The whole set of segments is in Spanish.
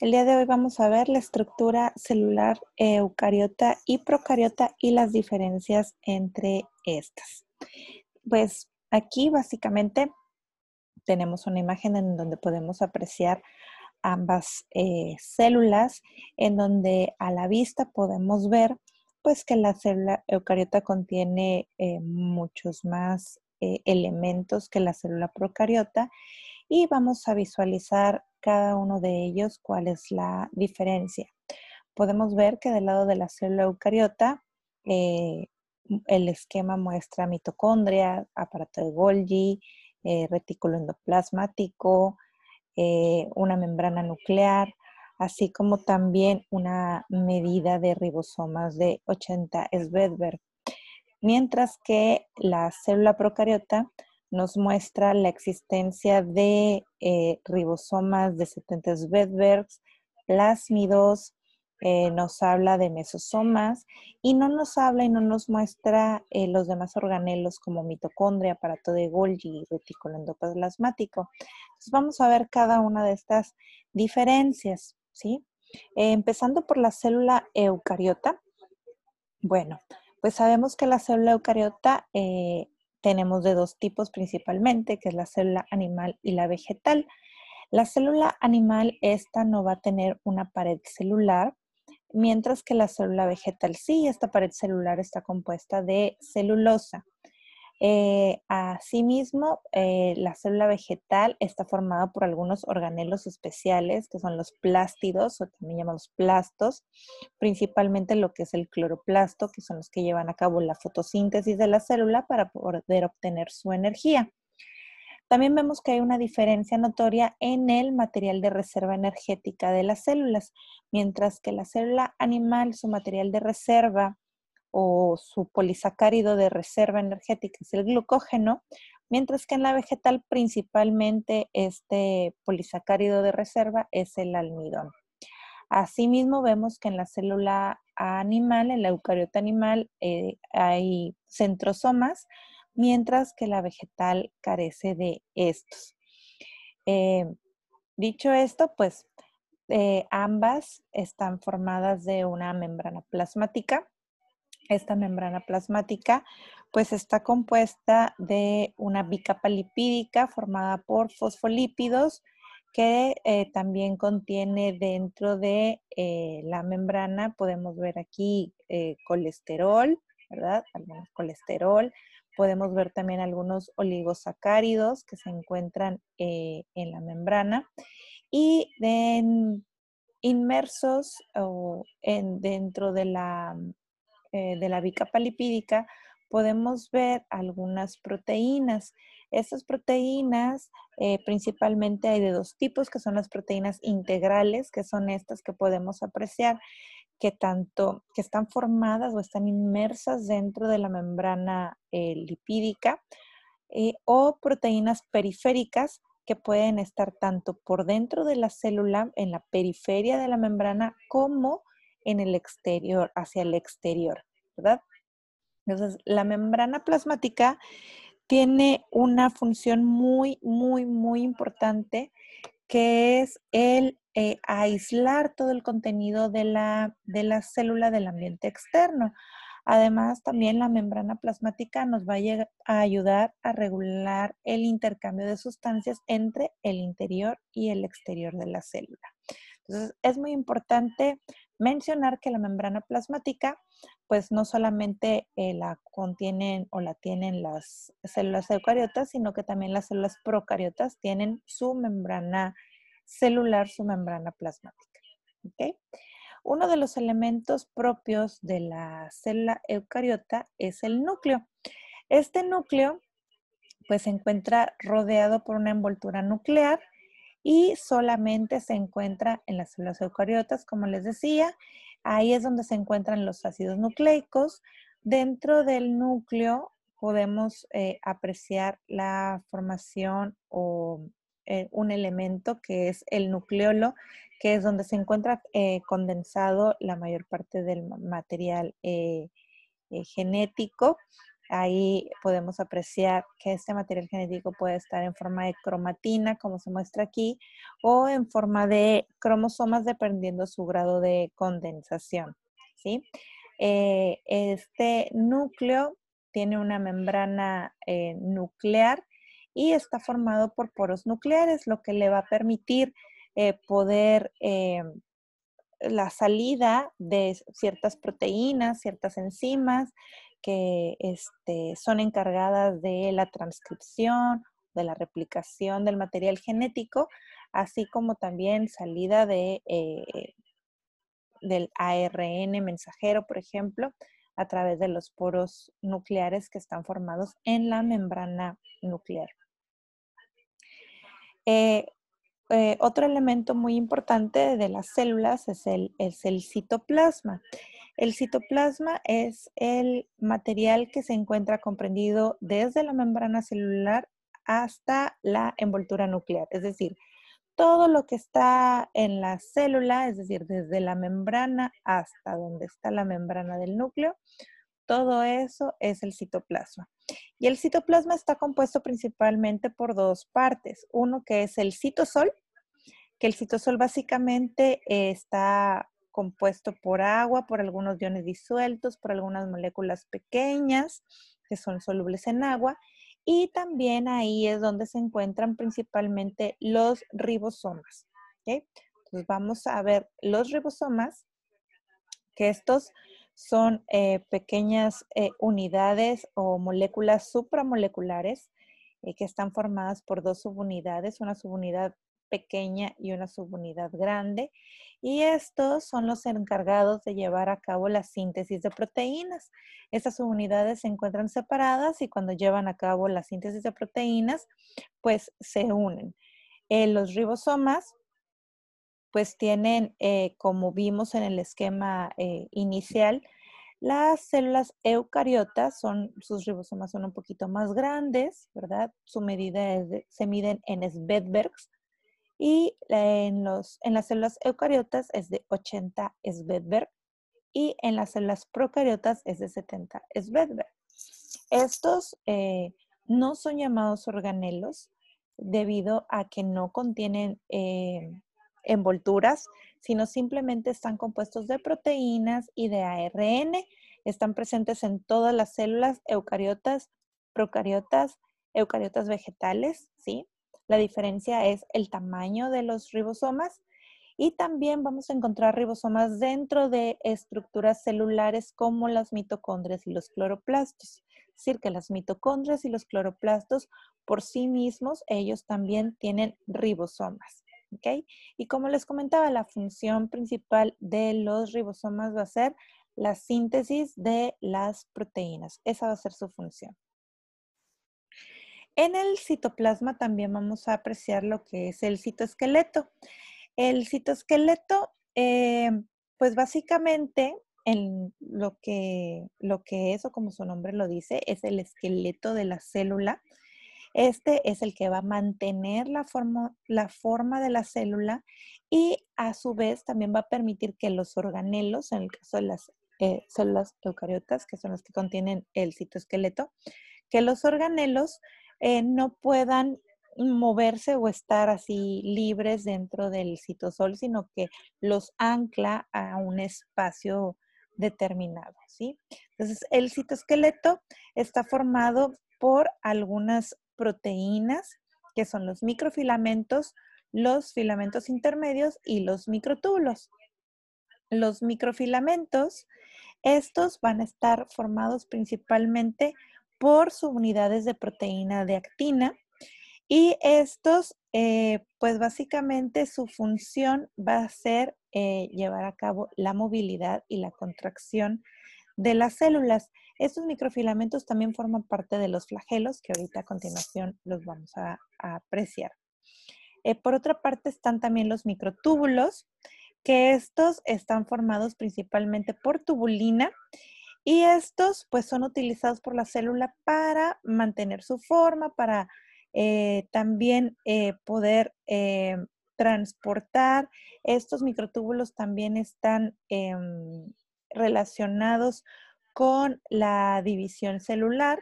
El día de hoy vamos a ver la estructura celular eucariota y procariota y las diferencias entre estas. Pues aquí básicamente tenemos una imagen en donde podemos apreciar ambas eh, células, en donde a la vista podemos ver pues que la célula eucariota contiene eh, muchos más eh, elementos que la célula procariota y vamos a visualizar cada uno de ellos cuál es la diferencia. Podemos ver que del lado de la célula eucariota eh, el esquema muestra mitocondria, aparato de Golgi, retículo endoplasmático, una membrana nuclear, así como también una medida de ribosomas de 80 Svedberg. Mientras que la célula procariota nos muestra la existencia de eh, ribosomas de 70 Svedberg, plásmidos, eh, nos habla de mesosomas y no nos habla y no nos muestra eh, los demás organelos como mitocondria, aparato de Golgi retículo endoplasmático. Entonces vamos a ver cada una de estas diferencias. ¿sí? Empezando por la célula eucariota. Bueno, pues sabemos que la célula eucariota tenemos de dos tipos principalmente, que es la célula animal y la vegetal. La célula animal, esta no va a tener una pared celular, mientras que la célula vegetal sí, esta pared celular está compuesta de celulosa. Eh, asimismo, eh, la célula vegetal está formada por algunos organelos especiales, que son los plástidos, o también llamados plastos, principalmente lo que es el cloroplasto, que son los que llevan a cabo la fotosíntesis de la célula para poder obtener su energía. También vemos que hay una diferencia notoria en el material de reserva energética de las células, mientras que la célula animal, su material de reserva o su polisacárido de reserva energética es el glucógeno, mientras que en la vegetal principalmente este polisacárido de reserva es el almidón. Asimismo, vemos que en la célula animal, en la eucariota animal, eh, hay centrosomas, mientras que la vegetal carece de estos. Eh, dicho esto, pues eh, ambas están formadas de una membrana plasmática esta membrana plasmática pues está compuesta de una bicapa lipídica formada por fosfolípidos que eh, también contiene dentro de eh, la membrana, podemos ver aquí eh, colesterol, ¿verdad? Algunos colesterol. Podemos ver también algunos oligosacáridos que se encuentran en la membrana. Y inmersos o en, dentro de la eh, de la bicapa lipídica, podemos ver algunas proteínas. Estas proteínas eh, principalmente hay de dos tipos, que son las proteínas integrales, que son estas que podemos apreciar, que tanto que están formadas o están inmersas dentro de la membrana eh, lipídica, o proteínas periféricas que pueden estar tanto por dentro de la célula, en la periferia de la membrana, como en el exterior, hacia el exterior, ¿verdad? Entonces, la membrana plasmática tiene una función muy, muy, muy importante que es el eh, aislar todo el contenido de la, de la célula del ambiente externo. Además, también la membrana plasmática nos va a ayudar a regular el intercambio de sustancias entre el interior y el exterior de la célula. Entonces, es muy importante mencionar que la membrana plasmática, pues no solamente eh, la contienen o la tienen las células eucariotas, sino que también las células procariotas tienen su membrana celular, su membrana plasmática. Uno de los elementos propios de la célula eucariota es el núcleo. Este núcleo, pues se encuentra rodeado por una envoltura nuclear y solamente se encuentra en las células eucariotas, como les decía. Ahí es donde se encuentran los ácidos nucleicos. Dentro del núcleo podemos eh, apreciar la formación o eh, un elemento que es el nucleolo, que es donde se encuentra eh, condensado la mayor parte del material genético Ahí podemos apreciar que este material genético puede estar en forma de cromatina, como se muestra aquí, o en forma de cromosomas, dependiendo su grado de condensación. ¿sí? Eh, este núcleo tiene una membrana eh, nuclear y está formado por poros nucleares, lo que le va a permitir eh, poder la salida de ciertas proteínas, ciertas enzimas, que este, son encargadas de la transcripción, de la replicación del material genético, así como también salida de, eh, del ARN mensajero, por ejemplo, a través de los poros nucleares que están formados en la membrana nuclear. Eh, eh, otro elemento muy importante de las células es el, es el citoplasma. El citoplasma es el material que se encuentra comprendido desde la membrana celular hasta la envoltura nuclear, es decir, todo lo que está en la célula, es decir, desde la membrana hasta donde está la membrana del núcleo, todo eso es el citoplasma. Y el citoplasma está compuesto principalmente por dos partes. Uno que es el citosol, que el citosol básicamente está compuesto por agua, por algunos iones disueltos, por algunas moléculas pequeñas que son solubles en agua. Y también ahí es donde se encuentran principalmente los ribosomas. Entonces vamos a ver los ribosomas, que estos son eh, pequeñas eh, unidades o moléculas supramoleculares eh, que están formadas por dos subunidades, una subunidad pequeña y una subunidad grande. Y estos son los encargados de llevar a cabo la síntesis de proteínas. Estas subunidades se encuentran separadas y cuando llevan a cabo la síntesis de proteínas, pues se unen. Los ribosomas, pues tienen, eh, como vimos en el esquema eh, inicial, las células eucariotas son, sus ribosomas son un poquito más grandes, ¿verdad? Su medida se miden en Svedbergs, y en, los, en las células eucariotas es de 80 Svedberg y en las células procariotas es de 70 Svedberg. Estos eh, no son llamados organelos debido a que no contienen eh, envolturas, sino simplemente están compuestos de proteínas y de ARN. Están presentes en todas las células eucariotas, procariotas, eucariotas vegetales, ¿sí? La diferencia es el tamaño de los ribosomas y también vamos a encontrar ribosomas dentro de estructuras celulares como las mitocondrias y los cloroplastos. Es decir, que las mitocondrias y los cloroplastos por sí mismos, ellos también tienen ribosomas. Y como les comentaba, la función principal de los ribosomas va a ser la síntesis de las proteínas. Esa va a ser su función. En el citoplasma también vamos a apreciar lo que es el citoesqueleto. El citoesqueleto, eh, pues básicamente en lo que, lo que es, o como su nombre lo dice, es el esqueleto de la célula. Este es el que va a mantener la forma, la forma de la célula y a su vez también va a permitir que los organelos, en el caso de las eh, células eucariotas, que son las que contienen el citoesqueleto, que los organelos eh, no puedan moverse o estar así libres dentro del citosol, sino que los ancla a un espacio determinado, ¿sí? Entonces, el citoesqueleto está formado por algunas proteínas, que son los microfilamentos, los filamentos intermedios y los microtúbulos. Los microfilamentos, estos van a estar formados principalmente por subunidades de proteína de actina. Y estos, eh, pues básicamente su función va a ser eh, llevar a cabo la movilidad y la contracción de las células. Estos microfilamentos también forman parte de los flagelos, que ahorita a continuación los vamos a, apreciar. Eh, por otra parte están también los microtúbulos, que estos están formados principalmente por tubulina y estos pues son utilizados por la célula para mantener su forma, para eh, también eh, poder transportar. Estos microtúbulos también están em, relacionados con la división celular,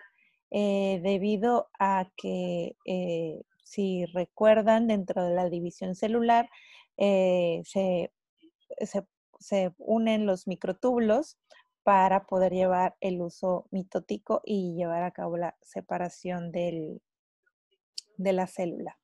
eh, debido a que, si recuerdan, dentro de la división celular se, se unen los microtúbulos para poder llevar el uso mitótico y llevar a cabo la separación del, de la célula.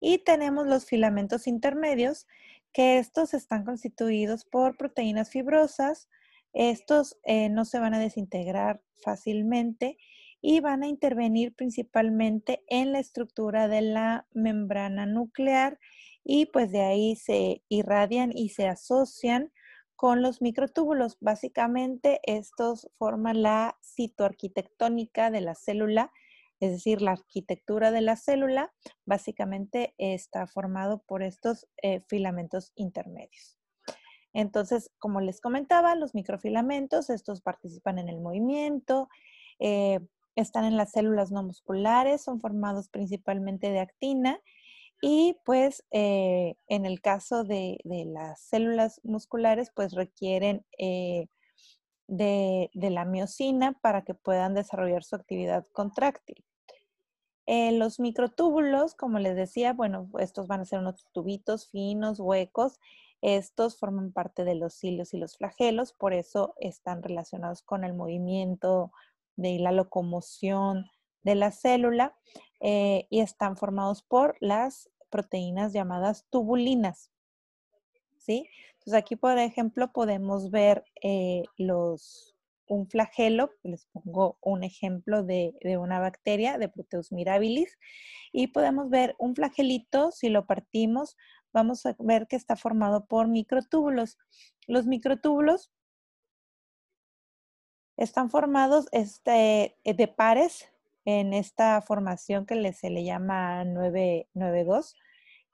Y tenemos los filamentos intermedios, que estos están constituidos por proteínas fibrosas. Estos eh, no se van a desintegrar fácilmente y van a intervenir principalmente en la estructura de la membrana nuclear y pues de ahí se irradian y se asocian con los microtúbulos. Básicamente, estos forman la citoarquitectónica de la célula, es decir, la arquitectura de la célula, básicamente está formado por estos eh, filamentos intermedios. Entonces, como les comentaba, los microfilamentos, estos participan en el movimiento, eh, están en las células no musculares, son formados principalmente de actina y pues eh, en el caso de, las células musculares, pues requieren eh, de, la miocina para que puedan desarrollar su actividad contráctil. Los microtúbulos, como les decía, bueno, estos van a ser unos tubitos finos, huecos. Estos forman parte de los cilios y los flagelos, por eso están relacionados con el movimiento de la locomoción de la célula y están formados por las proteínas llamadas tubulinas. ¿Sí? Entonces aquí, por ejemplo, podemos ver eh, los, un flagelo, les pongo un ejemplo de, una bacteria, de Proteus mirabilis, y podemos ver un flagelito, si lo partimos, vamos a ver que está formado por microtúbulos. Los microtúbulos están formados este, de pares en esta formación que se le llama 992,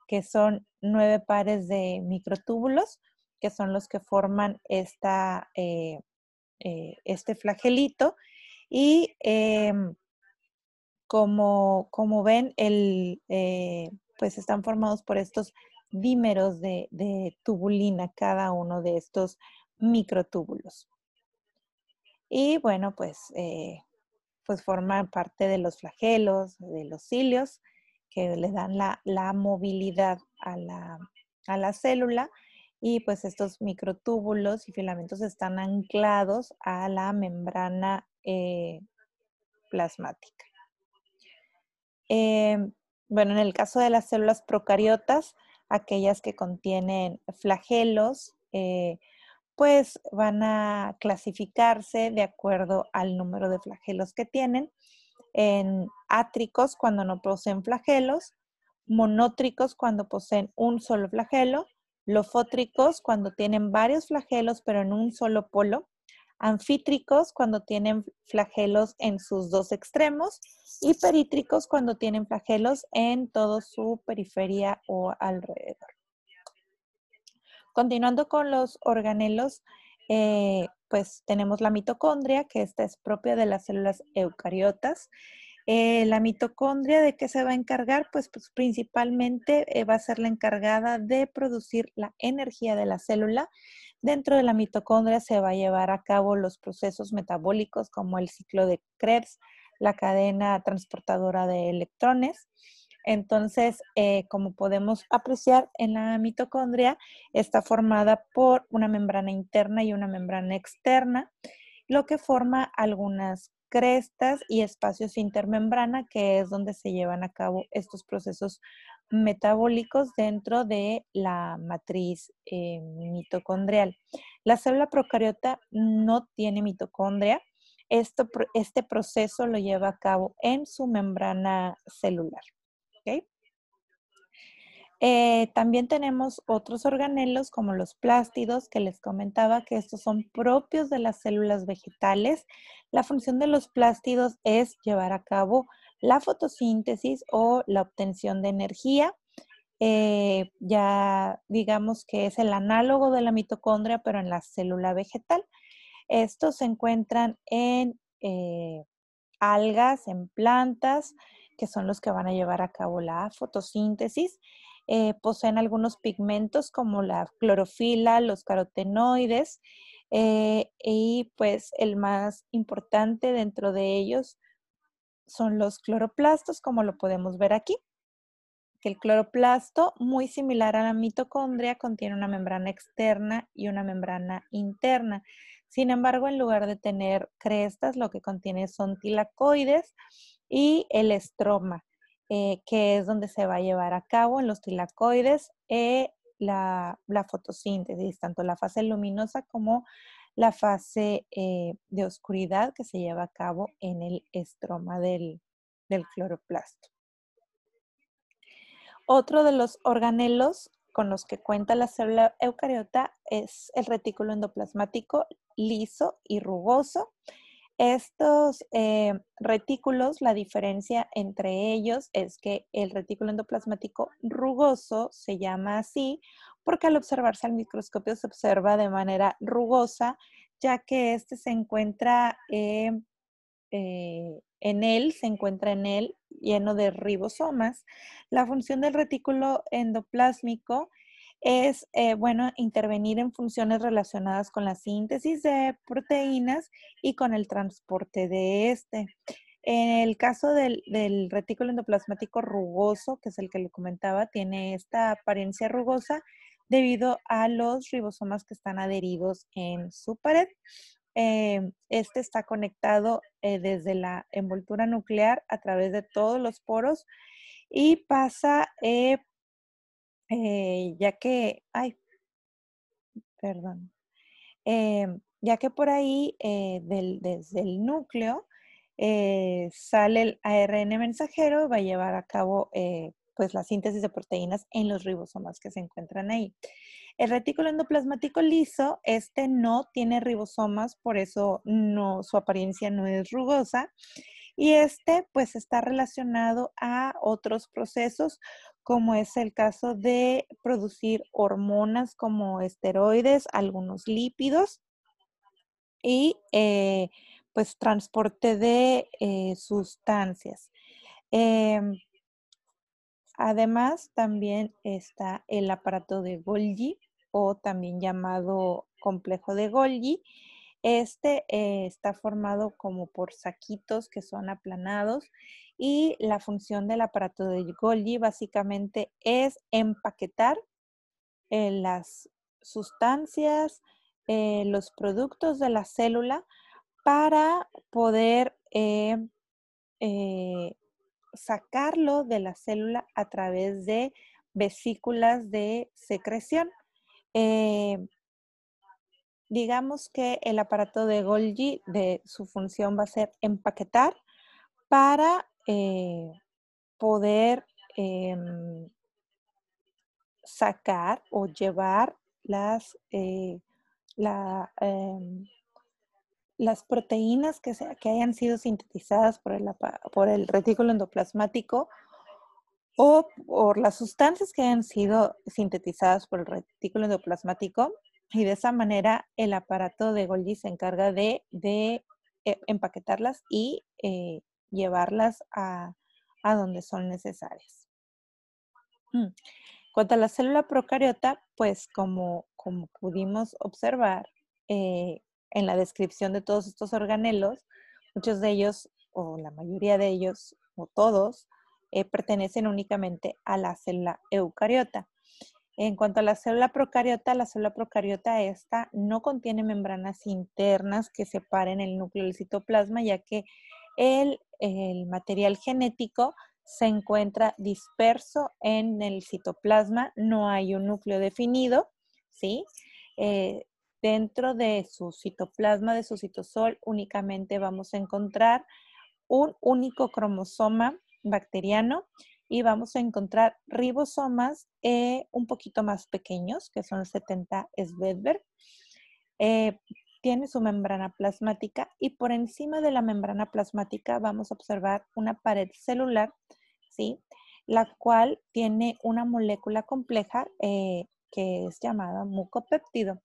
que son nueve pares de microtúbulos, que son los que forman esta, eh, eh, este flagelito. Y em, como, como, ven, el, eh, pues están formados por estos dímeros de, tubulina, cada uno de estos microtúbulos. Y bueno, pues pues forman parte de los flagelos, de los cilios, que le dan la, movilidad a la, célula y pues estos microtúbulos y filamentos están anclados a la membrana eh, plasmática. Em, bueno, en el caso de las células procariotas, aquellas que contienen flagelos, eh, pues van a clasificarse de acuerdo al número de flagelos que tienen en átricos cuando no poseen flagelos, monótricos cuando poseen un solo flagelo, lofótricos cuando tienen varios flagelos pero en un solo polo, anfítricos cuando tienen flagelos en sus dos extremos y perítricos cuando tienen flagelos en toda su periferia o alrededor. Continuando con los organelos, eh, pues tenemos la mitocondria, que esta es propia de las células eucariotas. Eh, la mitocondria, ¿de qué se va a encargar? Pues, pues principalmente eh, va a ser la encargada de producir la energía de la célula. Dentro de la mitocondria se va a llevar a cabo los procesos metabólicos como el ciclo de Krebs, la cadena transportadora de electrones. Entonces, eh, como podemos apreciar en la mitocondria, está formada por una membrana interna y una membrana externa, lo que forma algunas crestas y espacios intermembrana, que es donde se llevan a cabo estos procesos metabólicos dentro de la matriz eh, mitocondrial. La célula procariota no tiene mitocondria. este proceso lo lleva a cabo en su membrana celular. Eh, también tenemos otros organelos como los plástidos que les comentaba que estos son propios de las células vegetales. La función de los plástidos es llevar a cabo la fotosíntesis o la obtención de energía. Eh, ya digamos que es el análogo de la mitocondria, pero en la célula vegetal. Estos se encuentran en eh, algas, en plantas, que son los que van a llevar a cabo la fotosíntesis. Eh, poseen algunos pigmentos como la clorofila, los carotenoides. Y pues el más importante dentro de ellos son los cloroplastos, como lo podemos ver aquí. Que el cloroplasto, muy similar a la mitocondria, contiene una membrana externa y una membrana interna. Sin embargo, en lugar de tener crestas, lo que contiene son tilacoides y el estroma, eh, que es donde se va a llevar a cabo en los tilacoides eh, la, fotosíntesis, tanto la fase luminosa como la fase eh, de oscuridad que se lleva a cabo en el estroma del, del cloroplasto. Otro de los organelos con los que cuenta la célula eucariota es el retículo endoplasmático liso y rugoso. Estos eh, retículos, la diferencia entre ellos es que el retículo endoplasmático rugoso se llama así porque al observarse al microscopio se observa de manera rugosa, ya que este se encuentra eh, eh, en él, se encuentra en él lleno de ribosomas. La función del retículo endoplásmico es, eh, bueno, intervenir en funciones relacionadas con la síntesis de proteínas y con el transporte de este. En el caso del, del, retículo endoplasmático rugoso, que es el que le comentaba, tiene esta apariencia rugosa debido a los ribosomas que están adheridos en su pared. Eh, este está conectado eh, desde la envoltura nuclear a través de todos los poros y pasa, eh, ya que, ay, perdón, ya que por ahí desde el núcleo sale el ARN mensajero, va a llevar a cabo pues la síntesis de proteínas en los ribosomas que se encuentran ahí. El retículo endoplasmático liso, este no tiene ribosomas, por eso no, su apariencia no es rugosa. Y este pues está relacionado a otros procesos, como es el caso de producir hormonas como esteroides, algunos lípidos y eh, pues transporte de eh, sustancias. Em, además, también está el aparato de Golgi, o también llamado complejo de Golgi. Este eh, está formado como por saquitos que son aplanados y la función del aparato de Golgi básicamente es empaquetar eh, las sustancias, eh, los productos de la célula para poder sacarlo de la célula a través de vesículas de secreción. Eh, digamos que el aparato de Golgi, de su función va a ser empaquetar para eh, poder em, sacar o llevar las, eh, em, las proteínas que, que, hayan sido sintetizadas por el, por el retículo endoplasmático o por las sustancias que han sido sintetizadas por el retículo endoplasmático y de esa manera el aparato de Golgi se encarga de, eh, empaquetarlas y eh, llevarlas a, donde son necesarias. Mm. Cuanto a la célula procariota, pues como, como pudimos observar eh, en la descripción de todos estos organelos, muchos de ellos, o la mayoría de ellos, o todos, eh, pertenecen únicamente a la célula eucariota. En cuanto a la célula procariota, la célula procariota esta no contiene membranas internas que separen el núcleo del citoplasma, ya que el, material genético se encuentra disperso en el citoplasma, no hay un núcleo definido, ¿sí? Eh, dentro de su citoplasma, de su citosol, únicamente vamos a encontrar un único cromosoma bacteriano y vamos a encontrar ribosomas eh, un poquito más pequeños, que son 70 Svedberg. Eh, tiene su membrana plasmática y por encima de la membrana plasmática vamos a observar una pared celular, ¿sí? la cual tiene una molécula compleja eh, que es llamada mucopéptido.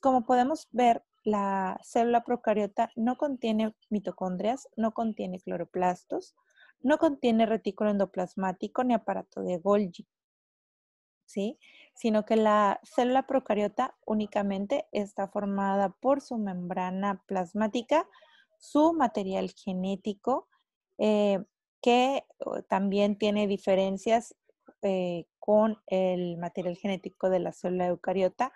Como podemos ver, la célula procariota no contiene mitocondrias, no contiene cloroplastos, no contiene retículo endoplasmático ni aparato de Golgi. ¿Sí? sino que la célula procariota únicamente está formada por su membrana plasmática, su material genético, eh, que también tiene diferencias eh, con el material genético de la célula eucariota,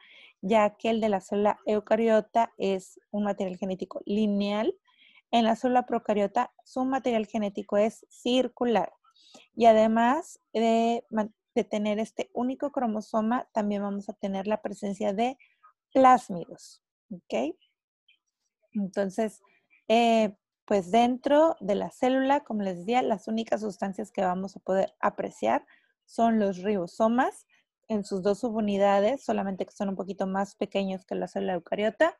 ya que el de la célula eucariota es un material genético lineal. En la célula procariota, su material genético es circular. Y además de, tener este único cromosoma, también vamos a tener la presencia de plásmidos. ¿Ok? Entonces, eh, pues dentro de la célula, como les decía, las únicas sustancias que vamos a poder apreciar son los ribosomas en sus dos subunidades, solamente que son un poquito más pequeños que la célula eucariota.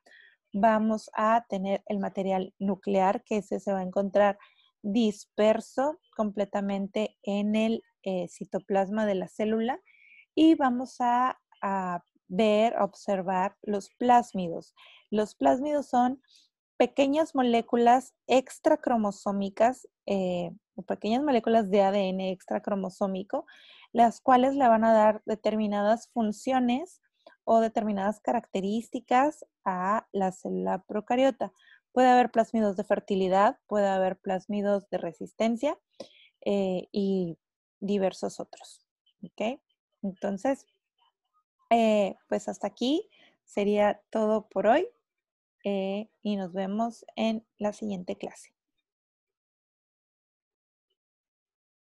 Vamos a tener el material nuclear, que ese se va a encontrar disperso completamente en el eh, citoplasma de la célula. Y vamos a, ver, observar los plásmidos. Los plásmidos son pequeñas moléculas extracromosómicas, eh, pequeñas moléculas de ADN extracromosómico, las cuales le van a dar determinadas funciones o determinadas características a la célula procariota. Puede haber plásmidos de fertilidad, puede haber plásmidos de resistencia eh, y diversos otros. Entonces, eh, pues hasta aquí sería todo por hoy. Eh, y nos vemos en la siguiente clase.